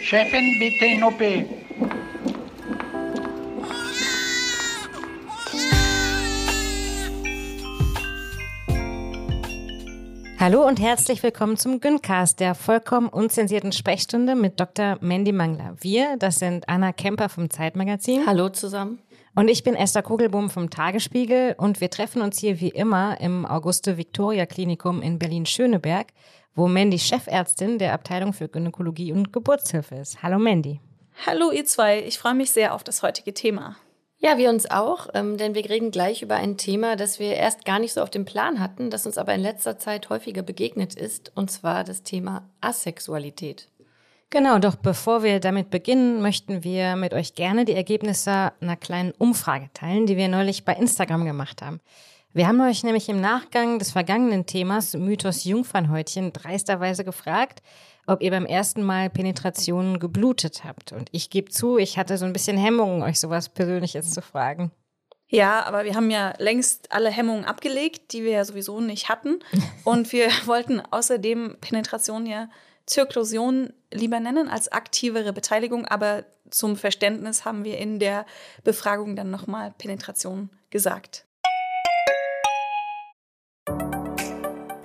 Chefin, bitte in OP. Hallo und herzlich willkommen zum Güncast, der vollkommen unzensierten Sprechstunde mit Dr. Mandy Mangler. Wir, das sind Anna Kemper vom Zeitmagazin. Hallo zusammen. Und ich bin Esther Kugelbohm vom Tagesspiegel und wir treffen uns hier wie immer im Auguste-Victoria-Klinikum in Berlin-Schöneberg, wo Mandy Chefärztin der Abteilung für Gynäkologie und Geburtshilfe ist. Hallo Mandy. Hallo ihr zwei, ich freue mich sehr auf das heutige Thema. Ja, wir uns auch, ähm, denn wir reden gleich über ein Thema, das wir erst gar nicht so auf dem Plan hatten, das uns aber in letzter Zeit häufiger begegnet ist, und zwar das Thema Asexualität. Genau, doch bevor wir damit beginnen, möchten wir mit euch gerne die Ergebnisse einer kleinen Umfrage teilen, die wir neulich bei Instagram gemacht haben. Wir haben euch nämlich im Nachgang des vergangenen Themas Mythos Jungfernhäutchen dreisterweise gefragt, ob ihr beim ersten Mal Penetration geblutet habt. Und ich gebe zu, ich hatte so ein bisschen Hemmungen, euch sowas Persönliches zu fragen. Ja, aber wir haben ja längst alle Hemmungen abgelegt, die wir ja sowieso nicht hatten. Und wir wollten außerdem Penetration ja Zirklusion lieber nennen als aktivere Beteiligung. Aber zum Verständnis haben wir in der Befragung dann nochmal Penetration gesagt.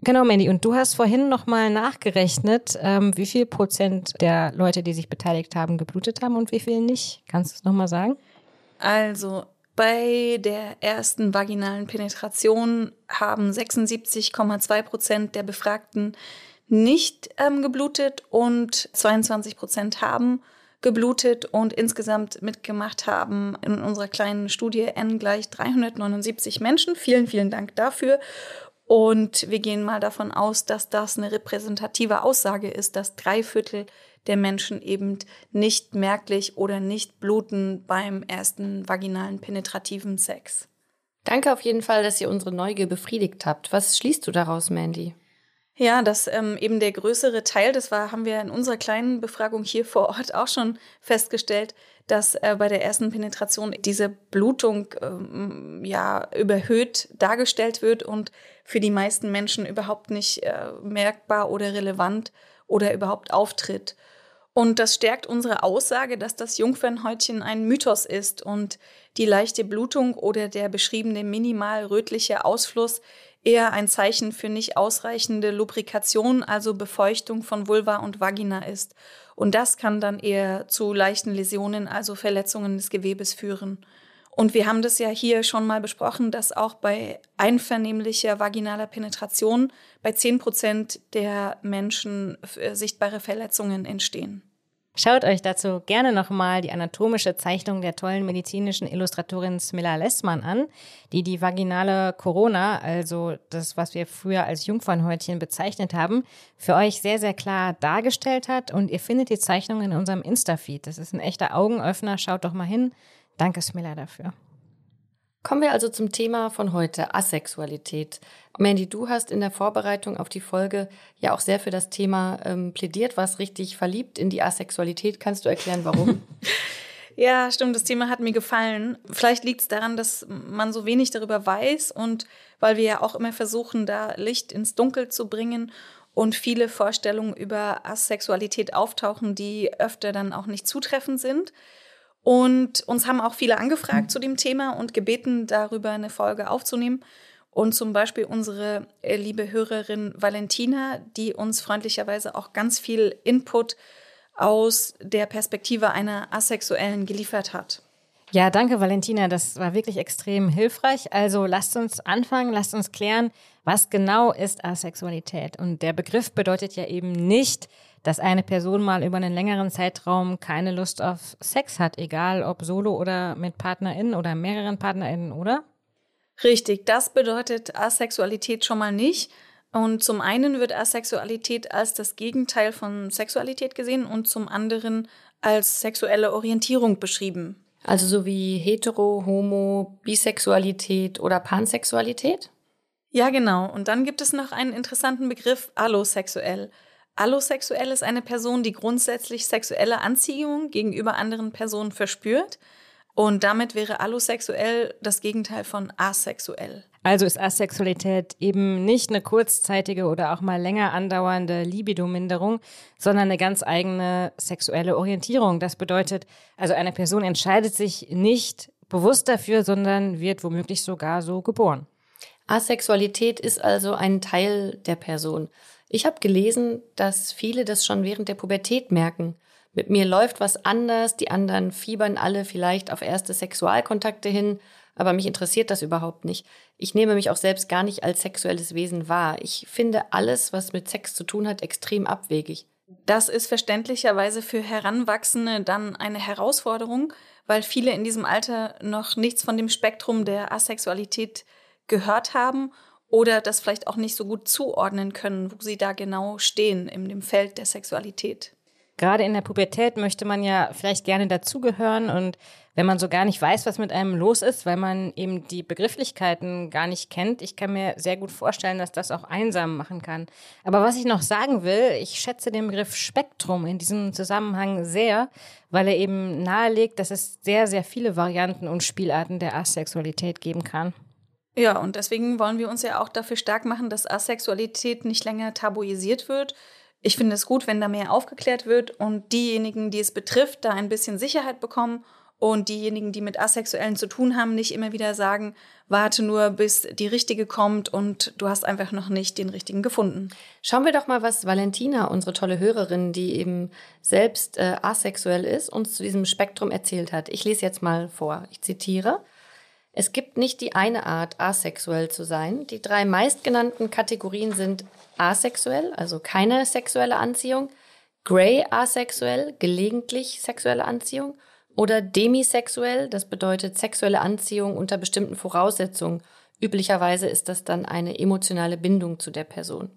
Genau, Mandy. Und du hast vorhin nochmal nachgerechnet, ähm, wie viel Prozent der Leute, die sich beteiligt haben, geblutet haben und wie viel nicht. Kannst du es nochmal sagen? Also bei der ersten vaginalen Penetration haben 76,2 Prozent der Befragten nicht ähm, geblutet und 22 Prozent haben geblutet und insgesamt mitgemacht haben in unserer kleinen Studie N gleich 379 Menschen. Vielen, vielen Dank dafür. Und wir gehen mal davon aus, dass das eine repräsentative Aussage ist, dass drei Viertel der Menschen eben nicht merklich oder nicht bluten beim ersten vaginalen penetrativen Sex. Danke auf jeden Fall, dass ihr unsere Neugier befriedigt habt. Was schließt du daraus, Mandy? Ja, dass ähm, eben der größere Teil, das war, haben wir in unserer kleinen Befragung hier vor Ort auch schon festgestellt, dass äh, bei der ersten Penetration diese Blutung ähm, ja überhöht dargestellt wird und für die meisten Menschen überhaupt nicht äh, merkbar oder relevant oder überhaupt auftritt. Und das stärkt unsere Aussage, dass das Jungfernhäutchen ein Mythos ist und die leichte Blutung oder der beschriebene minimal rötliche Ausfluss eher ein Zeichen für nicht ausreichende Lubrikation, also Befeuchtung von Vulva und Vagina ist. Und das kann dann eher zu leichten Läsionen, also Verletzungen des Gewebes führen. Und wir haben das ja hier schon mal besprochen, dass auch bei einvernehmlicher vaginaler Penetration bei 10 Prozent der Menschen äh, sichtbare Verletzungen entstehen. Schaut euch dazu gerne nochmal die anatomische Zeichnung der tollen medizinischen Illustratorin Smilla Lessmann an, die die vaginale Corona, also das, was wir früher als Jungfernhäutchen bezeichnet haben, für euch sehr, sehr klar dargestellt hat. Und ihr findet die Zeichnung in unserem Insta-Feed. Das ist ein echter Augenöffner. Schaut doch mal hin. Danke, Smilla, dafür. Kommen wir also zum Thema von heute, Asexualität. Mandy, du hast in der Vorbereitung auf die Folge ja auch sehr für das Thema ähm, plädiert, warst richtig verliebt in die Asexualität. Kannst du erklären, warum? ja, stimmt, das Thema hat mir gefallen. Vielleicht liegt es daran, dass man so wenig darüber weiß und weil wir ja auch immer versuchen, da Licht ins Dunkel zu bringen und viele Vorstellungen über Asexualität auftauchen, die öfter dann auch nicht zutreffend sind. Und uns haben auch viele angefragt zu dem Thema und gebeten, darüber eine Folge aufzunehmen. Und zum Beispiel unsere äh, liebe Hörerin Valentina, die uns freundlicherweise auch ganz viel Input aus der Perspektive einer Asexuellen geliefert hat. Ja, danke Valentina, das war wirklich extrem hilfreich. Also lasst uns anfangen, lasst uns klären, was genau ist Asexualität. Und der Begriff bedeutet ja eben nicht, dass eine Person mal über einen längeren Zeitraum keine Lust auf Sex hat, egal ob solo oder mit PartnerInnen oder mehreren PartnerInnen, oder? Richtig, das bedeutet Asexualität schon mal nicht. Und zum einen wird Asexualität als das Gegenteil von Sexualität gesehen und zum anderen als sexuelle Orientierung beschrieben. Also so wie hetero, homo, Bisexualität oder Pansexualität? Ja, genau. Und dann gibt es noch einen interessanten Begriff allosexuell. Allosexuell ist eine Person, die grundsätzlich sexuelle Anziehung gegenüber anderen Personen verspürt. Und damit wäre allosexuell das Gegenteil von asexuell. Also ist Asexualität eben nicht eine kurzzeitige oder auch mal länger andauernde Libidominderung, sondern eine ganz eigene sexuelle Orientierung. Das bedeutet, also eine Person entscheidet sich nicht bewusst dafür, sondern wird womöglich sogar so geboren. Asexualität ist also ein Teil der Person. Ich habe gelesen, dass viele das schon während der Pubertät merken. Mit mir läuft was anders, die anderen fiebern alle vielleicht auf erste Sexualkontakte hin, aber mich interessiert das überhaupt nicht. Ich nehme mich auch selbst gar nicht als sexuelles Wesen wahr. Ich finde alles, was mit Sex zu tun hat, extrem abwegig. Das ist verständlicherweise für Heranwachsende dann eine Herausforderung, weil viele in diesem Alter noch nichts von dem Spektrum der Asexualität gehört haben oder das vielleicht auch nicht so gut zuordnen können, wo sie da genau stehen in dem Feld der Sexualität. Gerade in der Pubertät möchte man ja vielleicht gerne dazugehören und wenn man so gar nicht weiß, was mit einem los ist, weil man eben die Begrifflichkeiten gar nicht kennt, ich kann mir sehr gut vorstellen, dass das auch einsam machen kann. Aber was ich noch sagen will, ich schätze den Begriff Spektrum in diesem Zusammenhang sehr, weil er eben nahelegt, dass es sehr, sehr viele Varianten und Spielarten der Asexualität geben kann. Ja, und deswegen wollen wir uns ja auch dafür stark machen, dass Asexualität nicht länger tabuisiert wird, ich finde es gut, wenn da mehr aufgeklärt wird und diejenigen, die es betrifft, da ein bisschen Sicherheit bekommen und diejenigen, die mit Asexuellen zu tun haben, nicht immer wieder sagen, warte nur, bis die richtige kommt und du hast einfach noch nicht den richtigen gefunden. Schauen wir doch mal, was Valentina, unsere tolle Hörerin, die eben selbst äh, asexuell ist, uns zu diesem Spektrum erzählt hat. Ich lese jetzt mal vor. Ich zitiere. Es gibt nicht die eine Art, asexuell zu sein. Die drei meistgenannten Kategorien sind asexuell, also keine sexuelle Anziehung, gray asexuell, gelegentlich sexuelle Anziehung oder demisexuell, das bedeutet sexuelle Anziehung unter bestimmten Voraussetzungen. Üblicherweise ist das dann eine emotionale Bindung zu der Person.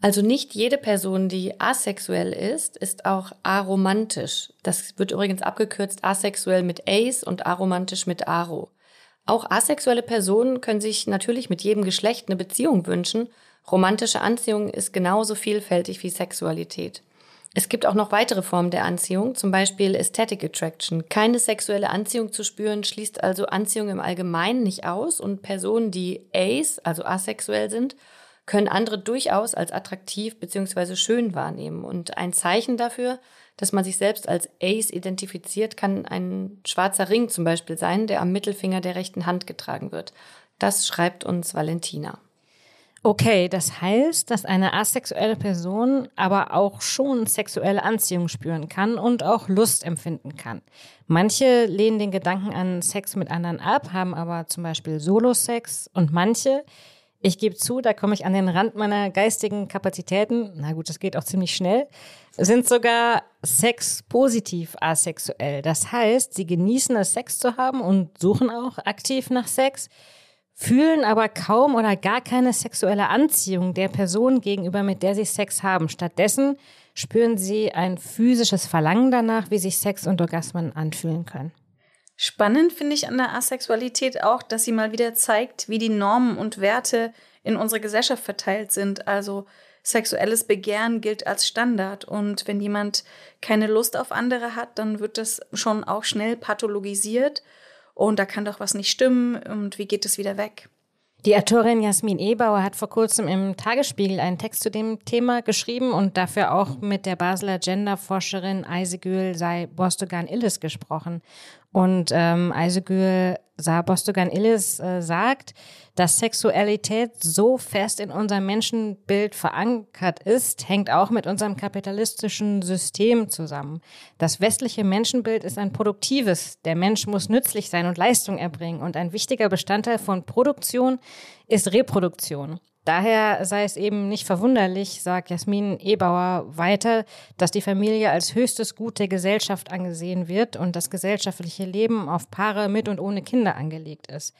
Also nicht jede Person, die asexuell ist, ist auch aromantisch. Das wird übrigens abgekürzt asexuell mit ace und aromantisch mit aro. Auch asexuelle Personen können sich natürlich mit jedem Geschlecht eine Beziehung wünschen Romantische Anziehung ist genauso vielfältig wie Sexualität. Es gibt auch noch weitere Formen der Anziehung, zum Beispiel Aesthetic Attraction. Keine sexuelle Anziehung zu spüren, schließt also Anziehung im Allgemeinen nicht aus und Personen, die ace, also asexuell sind, können andere durchaus als attraktiv bzw. schön wahrnehmen. Und ein Zeichen dafür, dass man sich selbst als ace identifiziert, kann ein schwarzer Ring zum Beispiel sein, der am Mittelfinger der rechten Hand getragen wird. Das schreibt uns Valentina. Okay, das heißt, dass eine asexuelle Person aber auch schon sexuelle Anziehung spüren kann und auch Lust empfinden kann. Manche lehnen den Gedanken an Sex mit anderen ab, haben aber zum Beispiel Solo-Sex und manche, ich gebe zu, da komme ich an den Rand meiner geistigen Kapazitäten, na gut, das geht auch ziemlich schnell, sind sogar sexpositiv asexuell. Das heißt, sie genießen es, Sex zu haben und suchen auch aktiv nach Sex fühlen aber kaum oder gar keine sexuelle Anziehung der Person gegenüber, mit der sie Sex haben. Stattdessen spüren sie ein physisches Verlangen danach, wie sich Sex und Orgasmen anfühlen können. Spannend finde ich an der Asexualität auch, dass sie mal wieder zeigt, wie die Normen und Werte in unserer Gesellschaft verteilt sind. Also sexuelles Begehren gilt als Standard und wenn jemand keine Lust auf andere hat, dann wird das schon auch schnell pathologisiert und da kann doch was nicht stimmen und wie geht es wieder weg? Die Autorin Jasmin Ebauer hat vor kurzem im Tagesspiegel einen Text zu dem Thema geschrieben und dafür auch mit der Basler Genderforscherin Eisegül sei Bostogan Illis gesprochen. Und ähm, Eisegül Bostogan Illis äh, sagt, dass Sexualität so fest in unserem Menschenbild verankert ist, hängt auch mit unserem kapitalistischen System zusammen. Das westliche Menschenbild ist ein produktives. Der Mensch muss nützlich sein und Leistung erbringen. Und ein wichtiger Bestandteil von Produktion ist Reproduktion. Daher sei es eben nicht verwunderlich, sagt Jasmin Ebauer weiter, dass die Familie als höchstes Gut der Gesellschaft angesehen wird und das gesellschaftliche Leben auf Paare mit und ohne Kinder angelegt ist.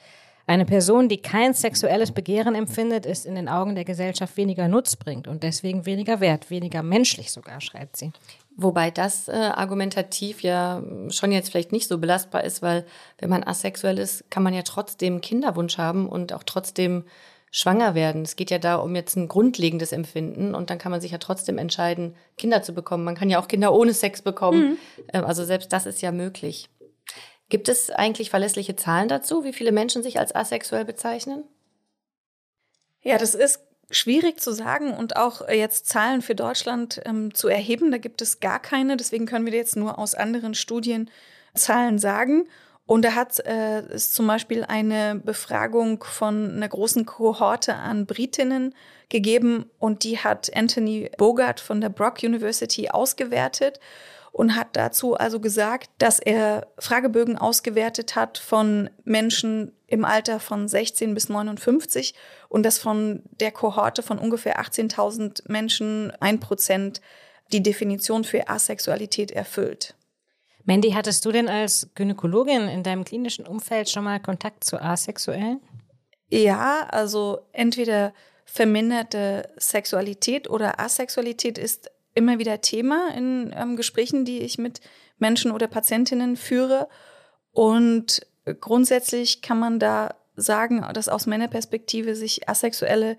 Eine Person, die kein sexuelles Begehren empfindet, ist in den Augen der Gesellschaft weniger nutzbringend und deswegen weniger wert, weniger menschlich sogar, schreibt sie. Wobei das äh, argumentativ ja schon jetzt vielleicht nicht so belastbar ist, weil wenn man asexuell ist, kann man ja trotzdem Kinderwunsch haben und auch trotzdem schwanger werden. Es geht ja da um jetzt ein grundlegendes Empfinden und dann kann man sich ja trotzdem entscheiden, Kinder zu bekommen. Man kann ja auch Kinder ohne Sex bekommen. Mhm. Ähm, also selbst das ist ja möglich. Gibt es eigentlich verlässliche Zahlen dazu, wie viele Menschen sich als asexuell bezeichnen? Ja, das ist schwierig zu sagen und auch jetzt Zahlen für Deutschland ähm, zu erheben. Da gibt es gar keine. Deswegen können wir jetzt nur aus anderen Studien Zahlen sagen. Und da hat äh, es zum Beispiel eine Befragung von einer großen Kohorte an Britinnen gegeben und die hat Anthony Bogart von der Brock University ausgewertet und hat dazu also gesagt, dass er Fragebögen ausgewertet hat von Menschen im Alter von 16 bis 59 und dass von der Kohorte von ungefähr 18.000 Menschen ein Prozent die Definition für Asexualität erfüllt. Mandy, hattest du denn als Gynäkologin in deinem klinischen Umfeld schon mal Kontakt zu Asexuellen? Ja, also entweder verminderte Sexualität oder Asexualität ist immer wieder Thema in ähm, Gesprächen, die ich mit Menschen oder Patientinnen führe. Und grundsätzlich kann man da sagen, dass aus Männerperspektive sich Asexuelle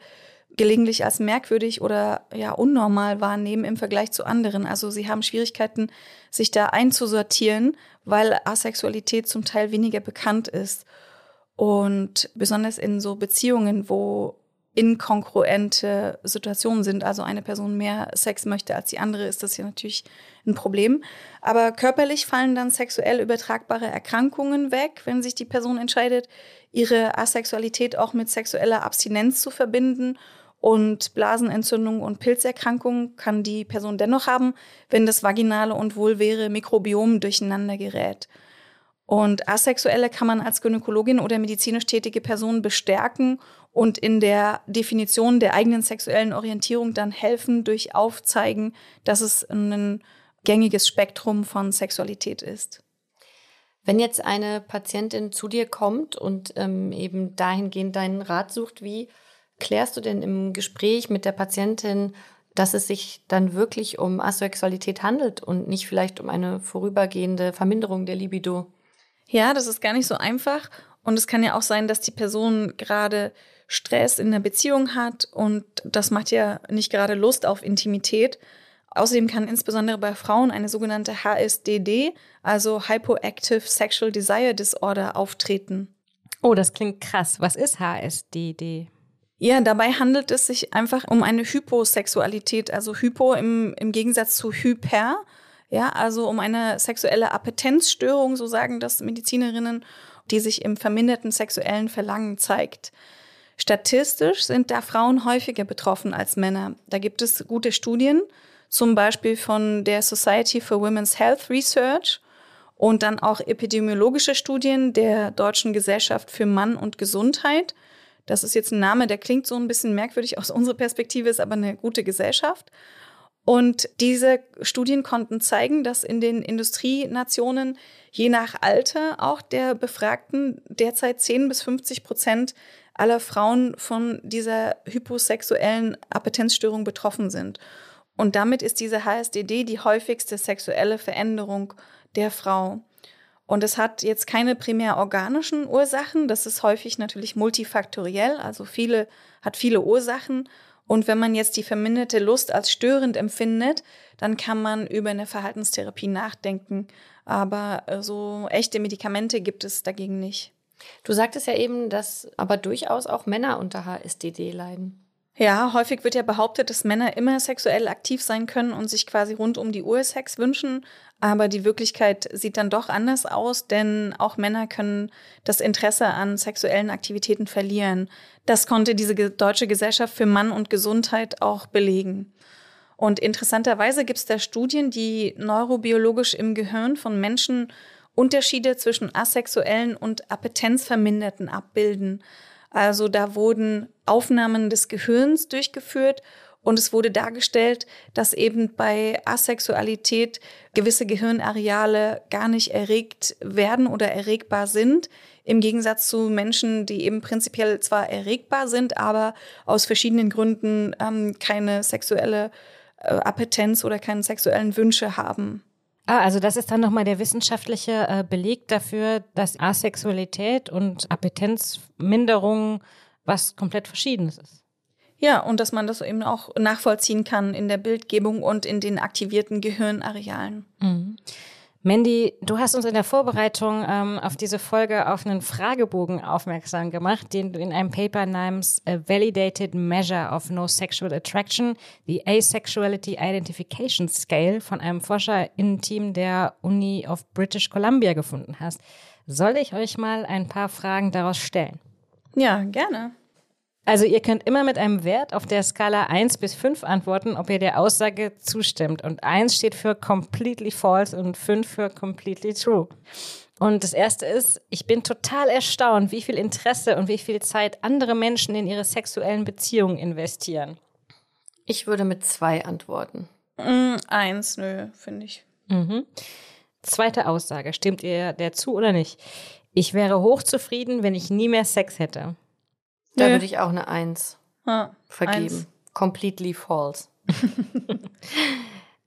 gelegentlich als merkwürdig oder ja unnormal wahrnehmen im Vergleich zu anderen. Also sie haben Schwierigkeiten, sich da einzusortieren, weil Asexualität zum Teil weniger bekannt ist. Und besonders in so Beziehungen, wo inkongruente Situationen sind, also eine Person mehr Sex möchte als die andere, ist das ja natürlich ein Problem. Aber körperlich fallen dann sexuell übertragbare Erkrankungen weg, wenn sich die Person entscheidet, ihre Asexualität auch mit sexueller Abstinenz zu verbinden. Und Blasenentzündung und Pilzerkrankungen kann die Person dennoch haben, wenn das vaginale und vulväre Mikrobiom durcheinander gerät. Und Asexuelle kann man als Gynäkologin oder medizinisch tätige Person bestärken und in der Definition der eigenen sexuellen Orientierung dann helfen durch Aufzeigen, dass es ein gängiges Spektrum von Sexualität ist. Wenn jetzt eine Patientin zu dir kommt und ähm, eben dahingehend deinen Rat sucht, wie klärst du denn im Gespräch mit der Patientin, dass es sich dann wirklich um Asexualität handelt und nicht vielleicht um eine vorübergehende Verminderung der Libido? Ja, das ist gar nicht so einfach. Und es kann ja auch sein, dass die Person gerade Stress in der Beziehung hat und das macht ja nicht gerade Lust auf Intimität. Außerdem kann insbesondere bei Frauen eine sogenannte HSDD, also Hypoactive Sexual Desire Disorder, auftreten. Oh, das klingt krass. Was ist HSDD? Ja, dabei handelt es sich einfach um eine Hyposexualität, also Hypo im, im Gegensatz zu Hyper. Ja, also um eine sexuelle Appetenzstörung, so sagen das Medizinerinnen, die sich im verminderten sexuellen Verlangen zeigt. Statistisch sind da Frauen häufiger betroffen als Männer. Da gibt es gute Studien, zum Beispiel von der Society for Women's Health Research und dann auch epidemiologische Studien der Deutschen Gesellschaft für Mann und Gesundheit. Das ist jetzt ein Name, der klingt so ein bisschen merkwürdig aus unserer Perspektive, ist aber eine gute Gesellschaft. Und diese Studien konnten zeigen, dass in den Industrienationen je nach Alter auch der Befragten derzeit 10 bis 50 Prozent aller Frauen von dieser hyposexuellen Appetenzstörung betroffen sind. Und damit ist diese HSDD die häufigste sexuelle Veränderung der Frau. Und es hat jetzt keine primär organischen Ursachen. Das ist häufig natürlich multifaktoriell, also viele, hat viele Ursachen. Und wenn man jetzt die verminderte Lust als störend empfindet, dann kann man über eine Verhaltenstherapie nachdenken. Aber äh, so echte Medikamente gibt es dagegen nicht. Du sagtest ja eben, dass aber durchaus auch Männer unter HSDD leiden. Ja, häufig wird ja behauptet, dass Männer immer sexuell aktiv sein können und sich quasi rund um die Uhr Sex wünschen. Aber die Wirklichkeit sieht dann doch anders aus, denn auch Männer können das Interesse an sexuellen Aktivitäten verlieren. Das konnte diese Deutsche Gesellschaft für Mann und Gesundheit auch belegen. Und interessanterweise gibt es da Studien, die neurobiologisch im Gehirn von Menschen Unterschiede zwischen asexuellen und Appetenzverminderten abbilden. Also da wurden Aufnahmen des Gehirns durchgeführt Und es wurde dargestellt, dass eben bei Asexualität gewisse Gehirnareale gar nicht erregt werden oder erregbar sind. Im Gegensatz zu Menschen, die eben prinzipiell zwar erregbar sind, aber aus verschiedenen Gründen ähm, keine sexuelle äh, Appetenz oder keine sexuellen Wünsche haben. Ah, also das ist dann nochmal der wissenschaftliche äh, Beleg dafür, dass Asexualität und Appetenzminderung was komplett Verschiedenes ist. Ja, und dass man das eben auch nachvollziehen kann in der Bildgebung und in den aktivierten Gehirnarealen. Mhm. Mandy, du hast uns in der Vorbereitung ähm, auf diese Folge auf einen Fragebogen aufmerksam gemacht, den du in einem Paper namens A Validated Measure of No Sexual Attraction, the Asexuality Identification Scale von einem ForscherInnen-Team der Uni of British Columbia gefunden hast. Soll ich euch mal ein paar Fragen daraus stellen? Ja, gerne. Also ihr könnt immer mit einem Wert auf der Skala 1 bis 5 antworten, ob ihr der Aussage zustimmt. Und 1 steht für completely false und 5 für completely true. Und das erste ist, ich bin total erstaunt, wie viel Interesse und wie viel Zeit andere Menschen in ihre sexuellen Beziehungen investieren. Ich würde mit zwei antworten. Mm, eins, nö, finde ich. Mhm. Zweite Aussage, stimmt ihr der zu oder nicht? Ich wäre hochzufrieden, wenn ich nie mehr Sex hätte. Da würde ich auch eine Eins ah, vergeben. Eins. Completely false.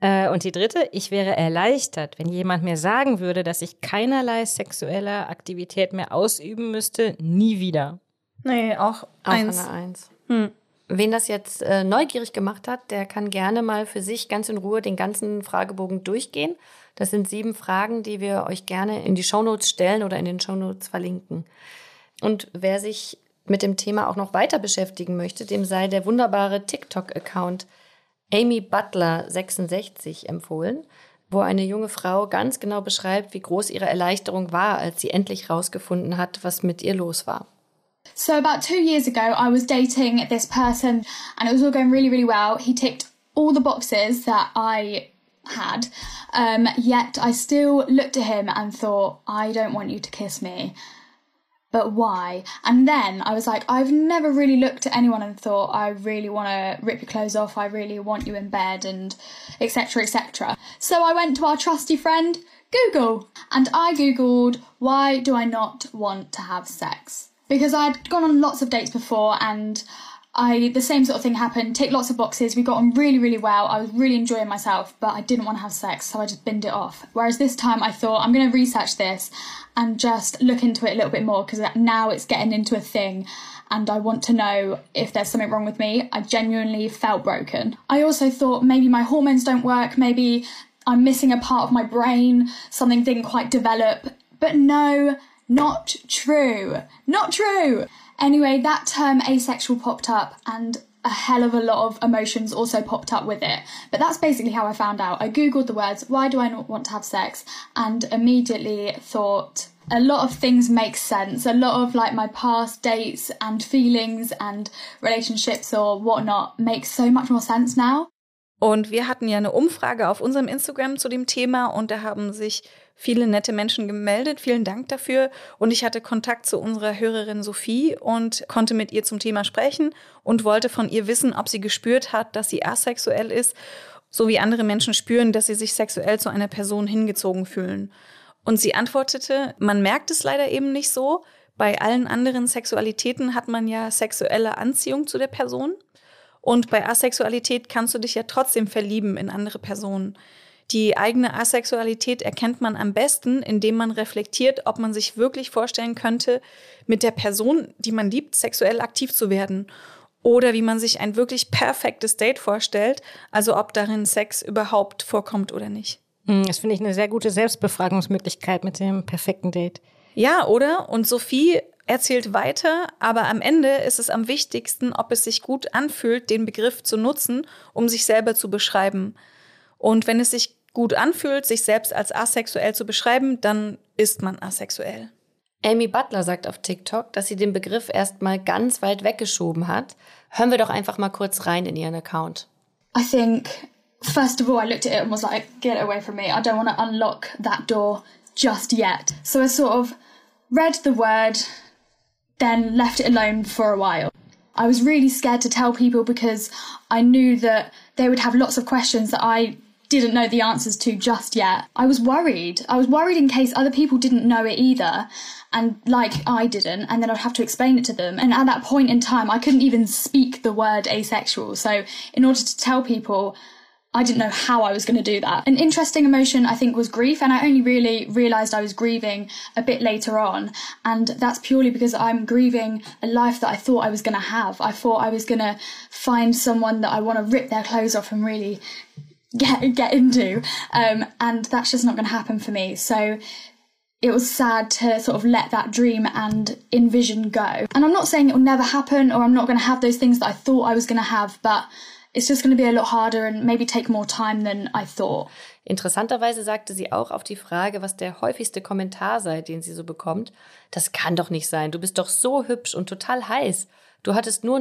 Äh, und die dritte, ich wäre erleichtert, wenn jemand mir sagen würde, dass ich keinerlei sexuelle Aktivität mehr ausüben müsste, nie wieder. Nee, auch, Auch eins. eine Eins. Hm. Wen das jetzt äh, neugierig gemacht hat, der kann gerne mal für sich ganz in Ruhe den ganzen Fragebogen durchgehen. Das sind sieben Fragen, die wir euch gerne in die Shownotes stellen oder in den Shownotes verlinken. Und wer sich mit dem Thema auch noch weiter beschäftigen möchte, dem sei der wunderbare TikTok-Account Amy Butler 66 empfohlen, wo eine junge Frau ganz genau beschreibt, wie groß ihre Erleichterung war, als sie endlich rausgefunden hat, was mit ihr los war. So about two years ago, I was dating this person, and it was all going really, really well. He ticked all the boxes that I had, um, yet I still looked at him and thought, I don't want you to kiss me. But why? And then I was like, I've never really looked at anyone and thought, I really want to rip your clothes off. I really want you in bed, and etc. etc. So I went to our trusty friend Google, and I googled, why do I not want to have sex? because I'd gone on lots of dates before and I the same sort of thing happened. Tick lots of boxes. We got on really, really well. I was really enjoying myself, but I didn't want to have sex, so I just binned it off. Whereas this time, I thought I'm going to research this and just look into it a little bit more because now it's getting into a thing, and I want to know if there's something wrong with me. I genuinely felt broken. I also thought maybe my hormones don't work. Maybe I'm missing a part of my brain. Something didn't quite develop. But no, not true. Not true. Anyway, that term asexual popped up and a hell of a lot of emotions also popped up with it. But that's basically how I found out. I googled the words, why do I not want to have sex? And immediately thought, a lot of things make sense. A lot of like my past dates and feelings and relationships or whatnot make so much more sense now. Und wir hatten ja eine Umfrage auf unserem Instagram zu dem Thema und da haben sich viele nette Menschen gemeldet. Vielen Dank dafür. Und ich hatte Kontakt zu unserer Hörerin Sophie und konnte mit ihr zum Thema sprechen und wollte von ihr wissen, ob sie gespürt hat, dass sie asexuell ist, so wie andere Menschen spüren, dass sie sich sexuell zu einer Person hingezogen fühlen. Und sie antwortete, man merkt es leider eben nicht so. Bei allen anderen Sexualitäten hat man ja sexuelle Anziehung zu der Person. Und bei Asexualität kannst du dich ja trotzdem verlieben in andere Personen. Die eigene Asexualität erkennt man am besten, indem man reflektiert, ob man sich wirklich vorstellen könnte, mit der Person, die man liebt, sexuell aktiv zu werden. Oder wie man sich ein wirklich perfektes Date vorstellt, also ob darin Sex überhaupt vorkommt oder nicht. Hm, Das finde ich eine sehr gute Selbstbefragungsmöglichkeit mit dem perfekten Date. Ja, oder? Und Sophie erzählt weiter, aber am Ende ist es am wichtigsten, ob es sich gut anfühlt, den Begriff zu nutzen, um sich selber zu beschreiben. Und wenn es sich gut anfühlt, sich selbst als asexuell zu beschreiben, dann ist man asexuell. Amy Butler sagt auf TikTok, dass sie den Begriff erstmal ganz weit weggeschoben hat. Hören wir doch einfach mal kurz rein in ihren Account. I think, first of all, I looked at it and was like, get away from me. I don't want to unlock that door just yet. So I sort of read the word, then left it alone for a while. I was really scared to tell people because I knew that they would have lots of questions that I didn't know the answers to just yet. I was worried. I was worried in case other people didn't know it either, and like I didn't, and then I'd have to explain it to them. And at that point in time, I couldn't even speak the word asexual. So, in order to tell people, I didn't know how I was going to do that. An interesting emotion, I think, was grief, and I only really realised I was grieving a bit later on. And that's purely because I'm grieving a life that I thought I was going to have. I thought I was going to find someone that I want to rip their clothes off and really get get into, um, and that's just not going to happen for me. So it was sad to sort of let that dream and envision go. And I'm not saying it will never happen or I'm not going to have those things that I thought I was going to have, but it's just going to be a lot harder and maybe take more time than I thought. Interessanterweise sagte sie auch auf die Frage, was der häufigste Kommentar sei, den sie so bekommt. Das kann doch nicht sein. Du bist doch so hübsch und total heiß. Du hattest nur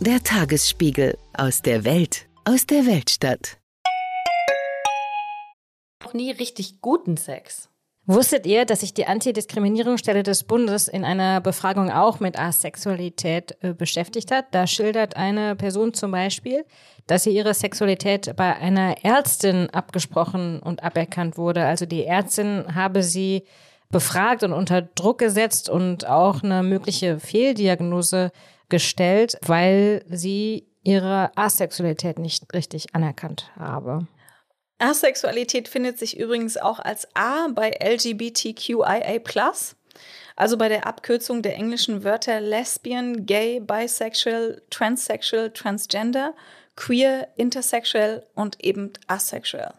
Der Tagesspiegel aus der Welt, aus der Weltstadt. noch nie richtig guten Sex. Wusstet ihr, dass sich die Antidiskriminierungsstelle des Bundes in einer Befragung auch mit Asexualität äh, beschäftigt hat? Da schildert eine Person zum Beispiel, dass sie ihre Sexualität bei einer Ärztin abgesprochen und aberkannt wurde. Also die Ärztin habe sie befragt und unter Druck gesetzt und auch eine mögliche Fehldiagnose gestellt, weil sie ihre Asexualität nicht richtig anerkannt habe. Asexualität findet sich übrigens auch als A bei LGBTQIA+, also bei der Abkürzung der englischen Wörter Lesbian, Gay, Bisexual, Transsexual, Transgender, Queer, Intersexual und eben Asexual.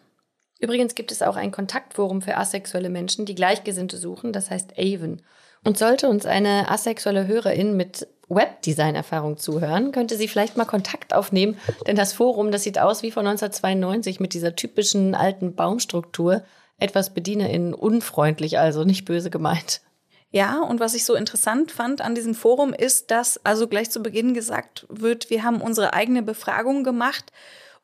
Übrigens gibt es auch ein Kontaktforum für asexuelle Menschen, die Gleichgesinnte suchen, das heißt Avon. Und sollte uns eine asexuelle Hörerin mit Webdesign-Erfahrung zuhören, könnte sie vielleicht mal Kontakt aufnehmen, denn das Forum, das sieht aus wie von 1992 mit dieser typischen alten Baumstruktur, etwas BedienerInnen unfreundlich, also nicht böse gemeint. Ja, und was ich so interessant fand an diesem Forum ist, dass also gleich zu Beginn gesagt wird, wir haben unsere eigene Befragung gemacht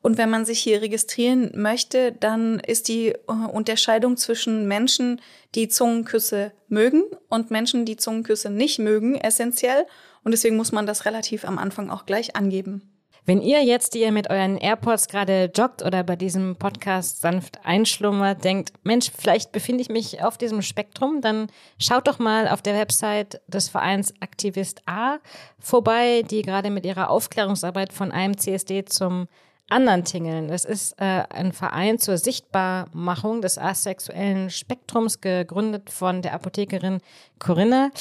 und wenn man sich hier registrieren möchte, dann ist die äh, Unterscheidung zwischen Menschen, die Zungenküsse mögen und Menschen, die Zungenküsse nicht mögen, essentiell. Und deswegen muss man das relativ am Anfang auch gleich angeben. Wenn ihr jetzt, die ihr mit euren AirPods gerade joggt oder bei diesem Podcast sanft einschlummert, denkt, Mensch, vielleicht befinde ich mich auf diesem Spektrum, dann schaut doch mal auf der Website des Vereins Aktivist A vorbei, die gerade mit ihrer Aufklärungsarbeit von einem CSD zum anderen tingeln. Das ist äh, ein Verein zur Sichtbarmachung des asexuellen Spektrums, gegründet von der Apothekerin Corinna.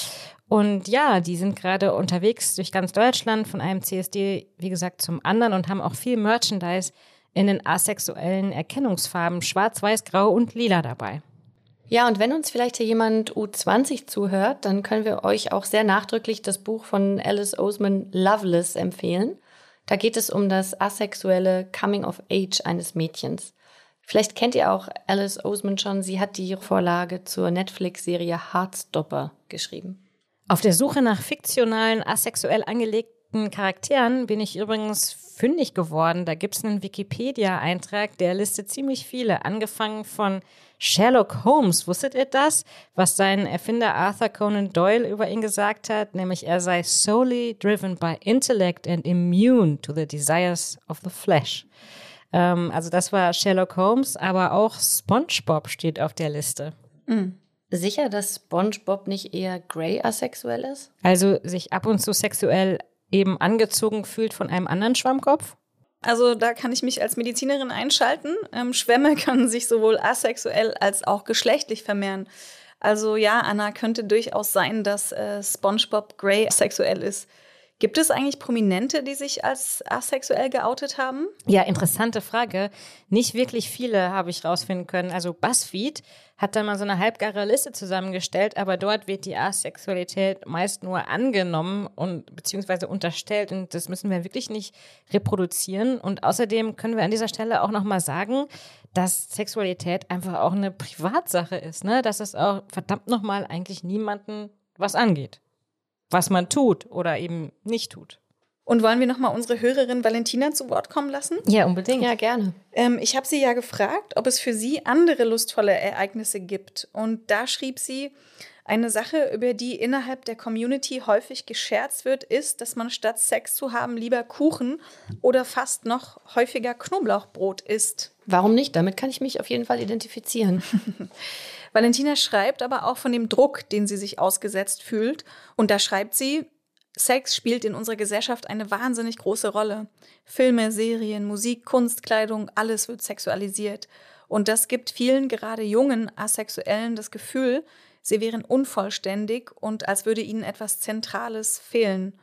Und ja, die sind gerade unterwegs durch ganz Deutschland von einem CSD, wie gesagt, zum anderen und haben auch viel Merchandise in den asexuellen Erkennungsfarben Schwarz, Weiß, Grau und Lila dabei. Ja, und wenn uns vielleicht hier jemand U20 zuhört, dann können wir euch auch sehr nachdrücklich das Buch von Alice Oseman Loveless empfehlen. Da geht es um das asexuelle Coming of Age eines Mädchens. Vielleicht kennt ihr auch Alice Oseman schon. Sie hat die Vorlage zur Netflix-Serie Heartstopper geschrieben. Auf der Suche nach fiktionalen, asexuell angelegten Charakteren bin ich übrigens fündig geworden. Da gibt es einen Wikipedia-Eintrag, der listet ziemlich viele, angefangen von Sherlock Holmes. Wusstet ihr das? Was sein Erfinder Arthur Conan Doyle über ihn gesagt hat, nämlich er sei solely driven by intellect and immune to the desires of the flesh. Ähm, also das war Sherlock Holmes, aber auch SpongeBob steht auf der Liste. Mhm. Sicher, dass SpongeBob nicht eher Grey asexuell ist? Also sich ab und zu sexuell eben angezogen fühlt von einem anderen Schwammkopf? Also da kann ich mich als Medizinerin einschalten. Ähm, Schwämme können sich sowohl asexuell als auch geschlechtlich vermehren. Also ja, Anna könnte durchaus sein, dass äh, SpongeBob Grey sexuell ist. Gibt es eigentlich Prominente, die sich als asexuell geoutet haben? Ja, interessante Frage. Nicht wirklich viele habe ich rausfinden können. Also BuzzFeed hat da mal so eine halbgare Liste zusammengestellt, aber dort wird die Asexualität meist nur angenommen und beziehungsweise unterstellt und das müssen wir wirklich nicht reproduzieren. Und außerdem können wir an dieser Stelle auch nochmal sagen, dass Sexualität einfach auch eine Privatsache ist, ne? Dass es auch verdammt nochmal eigentlich niemanden was angeht was man tut oder eben nicht tut. Und wollen wir nochmal unsere Hörerin Valentina zu Wort kommen lassen? Ja, unbedingt. Ja, gerne. Ähm, ich habe sie ja gefragt, ob es für sie andere lustvolle Ereignisse gibt. Und da schrieb sie, eine Sache, über die innerhalb der Community häufig gescherzt wird, ist, dass man statt Sex zu haben lieber Kuchen oder fast noch häufiger Knoblauchbrot isst. Warum nicht? Damit kann ich mich auf jeden Fall identifizieren. Valentina schreibt aber auch von dem Druck, den sie sich ausgesetzt fühlt. Und da schreibt sie, Sex spielt in unserer Gesellschaft eine wahnsinnig große Rolle. Filme, Serien, Musik, Kunst, Kleidung, alles wird sexualisiert. Und das gibt vielen, gerade jungen Asexuellen, das Gefühl, sie wären unvollständig und als würde ihnen etwas Zentrales fehlen.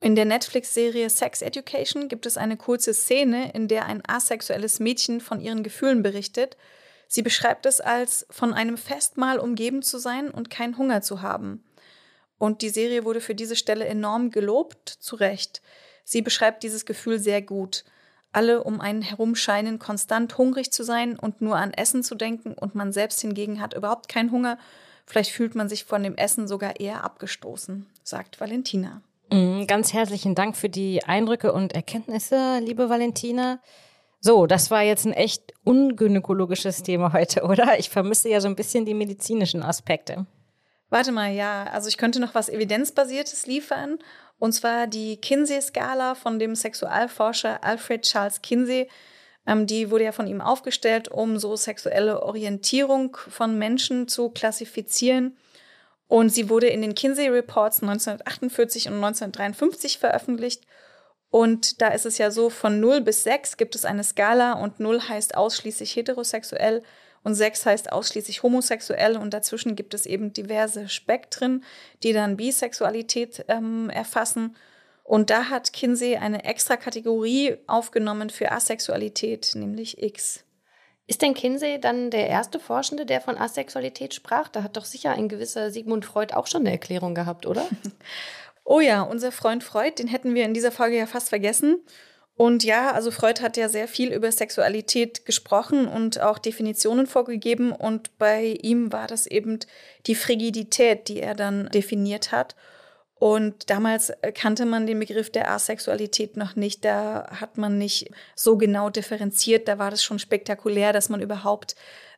In der Netflix-Serie Sex Education gibt es eine kurze Szene, in der ein asexuelles Mädchen von ihren Gefühlen berichtet Sie beschreibt es als von einem Festmahl umgeben zu sein und keinen Hunger zu haben. Und die Serie wurde für diese Stelle enorm gelobt, zu Recht. Sie beschreibt dieses Gefühl sehr gut. Alle um einen herum scheinen konstant hungrig zu sein und nur an Essen zu denken und man selbst hingegen hat überhaupt keinen Hunger. Vielleicht fühlt man sich von dem Essen sogar eher abgestoßen, sagt Valentina. Mm, ganz herzlichen Dank für die Eindrücke und Erkenntnisse, liebe Valentina. So, das war jetzt ein echt ungynäkologisches Thema heute, oder? Ich vermisse ja so ein bisschen die medizinischen Aspekte. Warte mal, ja, also ich könnte noch was Evidenzbasiertes liefern. Und zwar die Kinsey-Skala von dem Sexualforscher Alfred Charles Kinsey. Ähm, die wurde ja von ihm aufgestellt, um so sexuelle Orientierung von Menschen zu klassifizieren. Und sie wurde in den Kinsey Reports 1948 und 1953 veröffentlicht. Und da ist es ja so, von 0 bis 6 gibt es eine Skala und 0 heißt ausschließlich heterosexuell und 6 heißt ausschließlich homosexuell und dazwischen gibt es eben diverse Spektren, die dann Bisexualität ähm, erfassen. Und da hat Kinsey eine extra Kategorie aufgenommen für Asexualität, nämlich X. Ist denn Kinsey dann der erste Forschende, der von Asexualität sprach? Da hat doch sicher ein gewisser Sigmund Freud auch schon eine Erklärung gehabt, oder? Oh ja, unser Freund Freud, den hätten wir in dieser Folge ja fast vergessen. Und ja, also Freud hat ja sehr viel über Sexualität gesprochen und auch Definitionen vorgegeben. Und bei ihm war das eben die Frigidität, die er dann definiert hat. Und damals kannte man den Begriff der Asexualität noch nicht. Da hat man nicht so genau differenziert. Da war das schon spektakulär, dass man überhaupt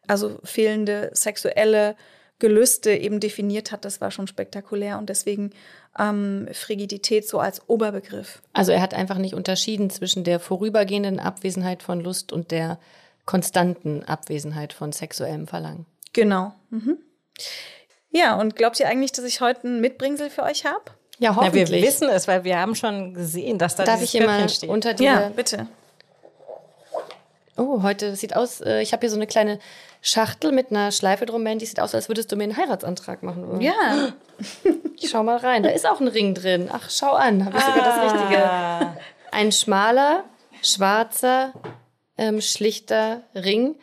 also fehlende sexuelle Gelüste eben definiert hat, das war schon spektakulär und deswegen ähm, Frigidität so als Oberbegriff. Also er hat einfach nicht unterschieden zwischen der vorübergehenden Abwesenheit von Lust und der konstanten Abwesenheit von sexuellem Verlangen. Genau. Mhm. Ja, und glaubt ihr eigentlich, dass ich heute ein Mitbringsel für euch habe? Ja, hoffentlich. Na, wir wissen es, weil wir haben schon gesehen, dass da Darf ich hier mal steht. unter dir? Ja, bitte. Oh, heute sieht aus, äh, ich habe hier so eine kleine Schachtel mit einer Schleife drum, Die sieht aus, als würdest du mir einen Heiratsantrag machen. Ja. Ich schau mal rein. Da ist auch ein Ring drin. Ach, schau an. Habe ich sogar das ah. Richtige. Ein schmaler, schwarzer, ähm, schlichter Ring,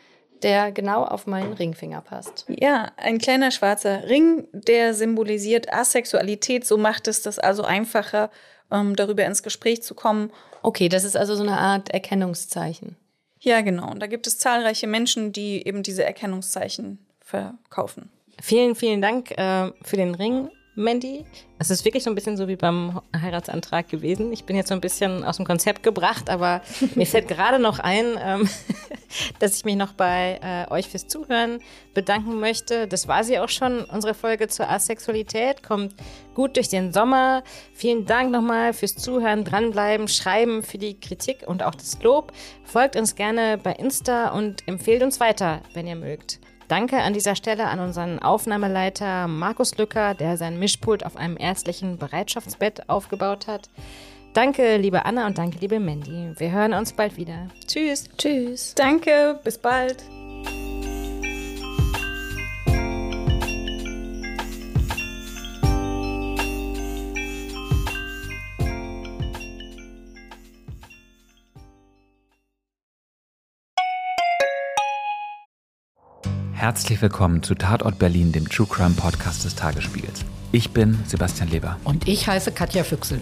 der genau auf meinen Ringfinger passt. Ja, ein kleiner schwarzer Ring, der symbolisiert Asexualität. So macht es das also einfacher, ähm, darüber ins Gespräch zu kommen. Okay, das ist also so eine Art Erkennungszeichen. Ja, genau. Und da gibt es zahlreiche Menschen, die eben diese Erkennungszeichen verkaufen. Vielen, vielen Dank äh, für den Ring. Mandy. Es ist wirklich so ein bisschen so wie beim Heiratsantrag gewesen. Ich bin jetzt so ein bisschen aus dem Konzept gebracht, aber mir fällt gerade noch ein, ähm, dass ich mich noch bei äh, euch fürs Zuhören bedanken möchte. Das war sie auch schon, unsere Folge zur Asexualität. Kommt gut durch den Sommer. Vielen Dank nochmal fürs Zuhören, dranbleiben, schreiben, für die Kritik und auch das Lob. Folgt uns gerne bei Insta und empfehlt uns weiter, wenn ihr mögt. Danke an dieser Stelle an unseren Aufnahmeleiter Markus Lücker, der sein Mischpult auf einem ärztlichen Bereitschaftsbett aufgebaut hat. Danke, liebe Anna und danke, liebe Mandy. Wir hören uns bald wieder. Tschüss. Tschüss. Danke, bis bald. Herzlich willkommen zu Tatort Berlin, dem True Crime Podcast des Tagesspiegels. Ich bin Sebastian Leber. Und ich heiße Katja Füchsel.